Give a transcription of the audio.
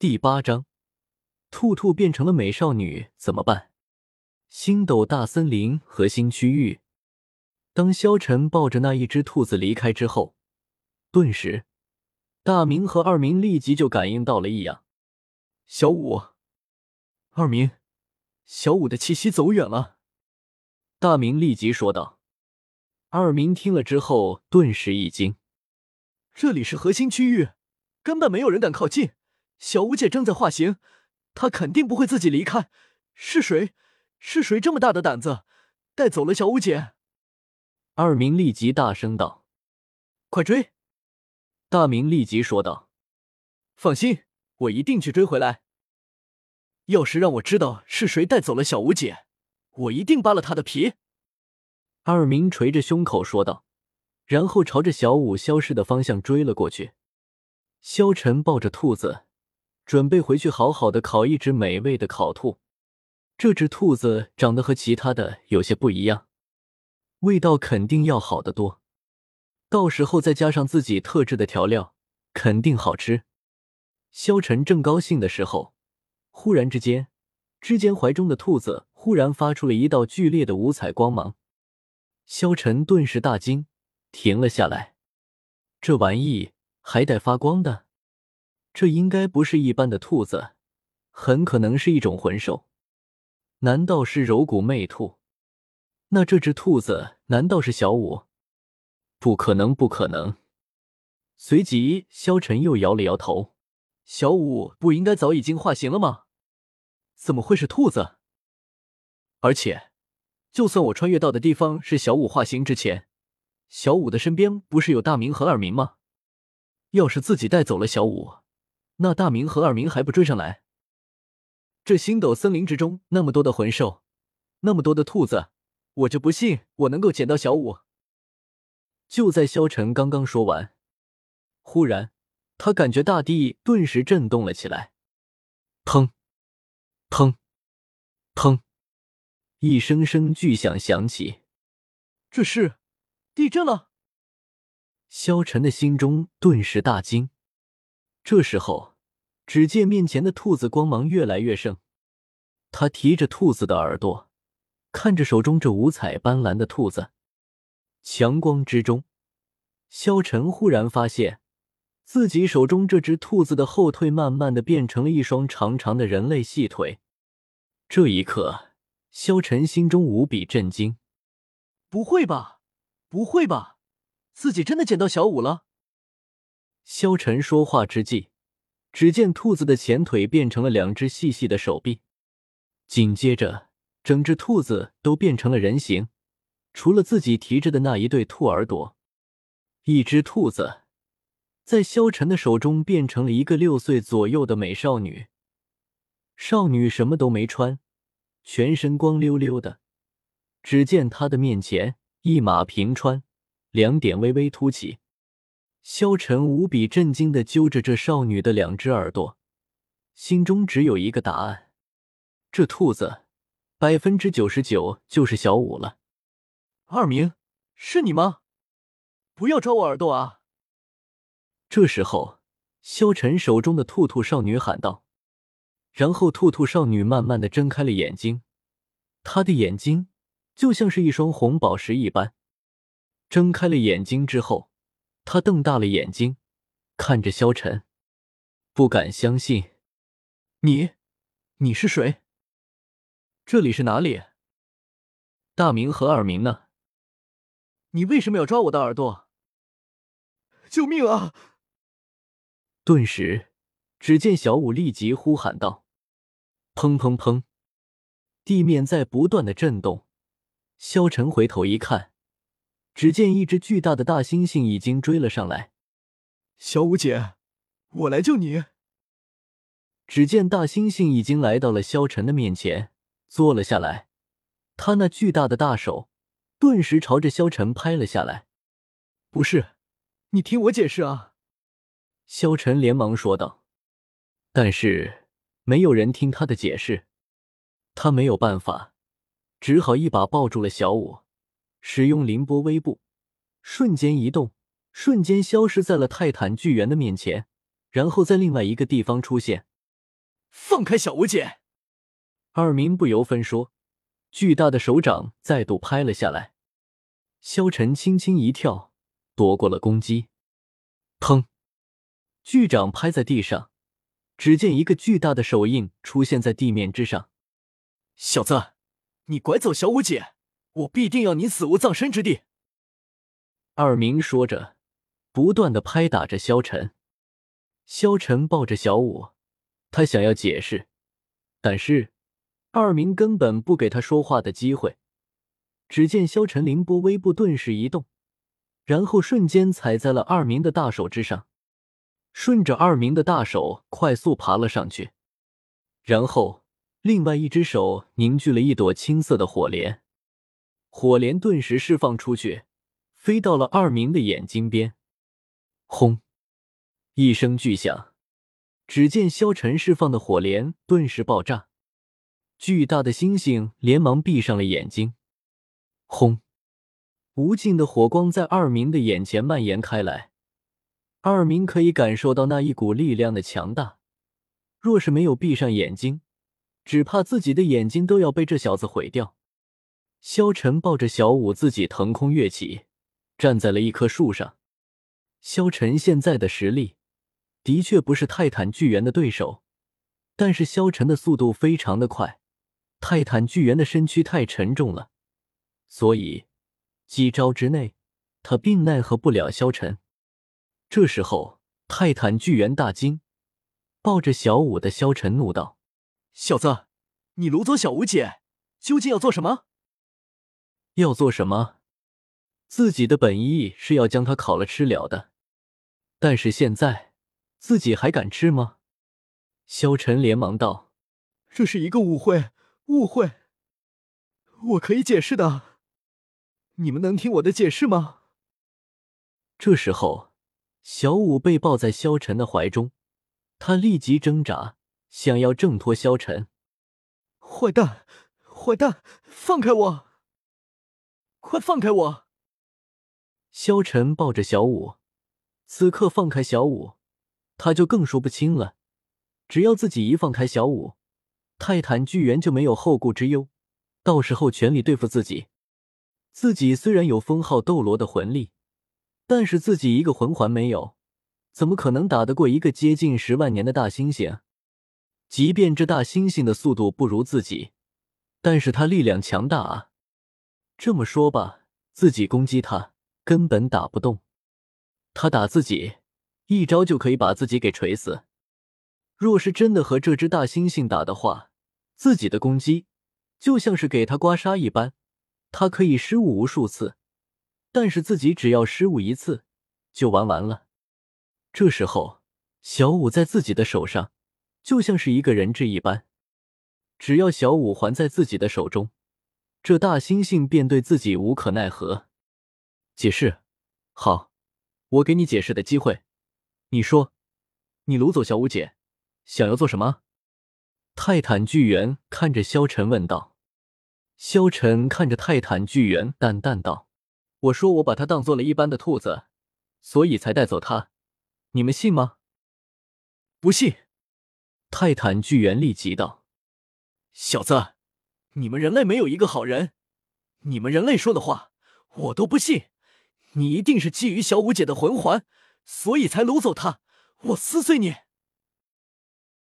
第八章，兔兔变成了美少女怎么办？星斗大森林核心区域，当萧晨抱着那一只兔子离开之后，顿时，大明和二明立即就感应到了异样。小五，二明，小五的气息走远了。大明立即说道。二明听了之后，顿时一惊：这里是核心区域，根本没有人敢靠近。小五姐正在化形，她肯定不会自己离开。是谁？是谁这么大的胆子，带走了小五姐？二明立即大声道：“快追！”大明立即说道：“放心，我一定去追回来。要是让我知道是谁带走了小五姐，我一定扒了他的皮。”二明捶着胸口说道，然后朝着小五消失的方向追了过去。萧晨抱着兔子。准备回去好好的烤一只美味的烤兔。这只兔子长得和其他的有些不一样，味道肯定要好得多。到时候再加上自己特制的调料，肯定好吃。萧晨正高兴的时候，忽然之间，之间怀中的兔子忽然发出了一道剧烈的五彩光芒。萧晨顿时大惊，停了下来。这玩意还带发光的？这应该不是一般的兔子，很可能是一种魂兽。难道是柔骨魅兔？那这只兔子难道是小五？不可能，不可能！随即，萧晨又摇了摇头：“小五不应该早已经化形了吗？怎么会是兔子？而且，就算我穿越到的地方是小五化形之前，小五的身边不是有大明和二明吗？要是自己带走了小五……”那大明和二明还不追上来？这星斗森林之中那么多的魂兽，那么多的兔子，我就不信我能够捡到小五。就在萧晨刚刚说完，忽然他感觉大地顿时震动了起来，砰，砰，砰，一声声巨响响起，这是地震了！萧晨的心中顿时大惊。这时候，只见面前的兔子光芒越来越盛。他提着兔子的耳朵，看着手中这五彩斑斓的兔子。强光之中，萧晨忽然发现自己手中这只兔子的后腿慢慢的变成了一双长长的人类细腿。这一刻，萧晨心中无比震惊：“不会吧，不会吧，自己真的捡到小五了？”萧晨说话之际，只见兔子的前腿变成了两只细细的手臂，紧接着，整只兔子都变成了人形，除了自己提着的那一对兔耳朵。一只兔子在萧晨的手中变成了一个六岁左右的美少女。少女什么都没穿，全身光溜溜的。只见她的面前一马平川，两点微微凸起。萧晨无比震惊的揪着这少女的两只耳朵，心中只有一个答案：这兔子百分之九十九就是小五了。二明，是你吗？不要抓我耳朵啊！这时候，萧晨手中的兔兔少女喊道。然后，兔兔少女慢慢的睁开了眼睛，她的眼睛就像是一双红宝石一般。睁开了眼睛之后。他瞪大了眼睛，看着萧晨，不敢相信：“你，你是谁？这里是哪里？大明和二明呢？你为什么要抓我的耳朵？救命啊！”顿时，只见小五立即呼喊道：“砰砰砰！”地面在不断的震动。萧晨回头一看。只见一只巨大的大猩猩已经追了上来，小五姐，我来救你。只见大猩猩已经来到了萧晨的面前，坐了下来，他那巨大的大手顿时朝着萧晨拍了下来。不是，你听我解释啊！萧晨连忙说道。但是没有人听他的解释，他没有办法，只好一把抱住了小五。使用凌波微步，瞬间移动，瞬间消失在了泰坦巨猿的面前，然后在另外一个地方出现。放开小五姐！二明不由分说，巨大的手掌再度拍了下来。萧晨轻轻一跳，躲过了攻击。砰！巨掌拍在地上，只见一个巨大的手印出现在地面之上。小子，你拐走小五姐，我必定要你死无葬身之地！二明说着，不断的拍打着萧晨。萧晨抱着小五，他想要解释，但是二明根本不给他说话的机会。只见萧晨凌波微步顿时移动，然后瞬间踩在了二明的大手之上，顺着二明的大手快速爬了上去，然后另外一只手凝聚了一朵青色的火莲，火莲顿时释放出去，飞到了二明的眼睛边，轰！一声巨响，只见萧晨释放的火莲顿时爆炸，巨大的猩猩连忙闭上了眼睛。轰！无尽的火光在二明的眼前蔓延开来，二明可以感受到那一股力量的强大。若是没有闭上眼睛，只怕自己的眼睛都要被这小子毁掉。萧晨抱着小舞自己腾空跃起，站在了一棵树上。萧晨现在的实力。的确不是泰坦巨猿的对手，但是萧晨的速度非常的快，泰坦巨猿的身躯太沉重了，所以几招之内他并奈何不了萧晨。这时候，泰坦巨猿大惊，抱着小舞的萧晨怒道：“小子，你掳走小舞姐，究竟要做什么？要做什么？自己的本意是要将他烤了吃了的，但是现在……”自己还敢吃吗？萧晨连忙道：“这是一个误会，误会。我可以解释的，你们能听我的解释吗？”这时候，小五被抱在萧晨的怀中，他立即挣扎，想要挣脱萧晨。坏蛋，坏蛋，放开我！快放开我！萧晨抱着小五，此刻放开小五。他就更说不清了。只要自己一放开小五，泰坦巨猿就没有后顾之忧，到时候全力对付自己。自己虽然有封号斗罗的魂力，但是自己一个魂环没有，怎么可能打得过一个接近十万年的大猩猩？即便这大猩猩的速度不如自己，但是他力量强大啊！这么说吧，自己攻击他根本打不动，他打自己。一招就可以把自己给锤死。若是真的和这只大猩猩打的话，自己的攻击就像是给他刮痧一般，他可以失误无数次，但是自己只要失误一次就完完了。这时候，小五在自己的手上就像是一个人质一般，只要小五还在自己的手中，这大猩猩便对自己无可奈何。解释，好，我给你解释的机会。你说，你掳走小五姐，想要做什么？泰坦巨猿看着萧晨问道。萧晨看着泰坦巨猿，淡淡道：“我说我把它当做了一般的兔子，所以才带走它。你们信吗？”不信。泰坦巨猿立即道：“小子，你们人类没有一个好人。你们人类说的话，我都不信。你一定是觊觎小五姐的魂环。”所以才掳走她，我撕碎你！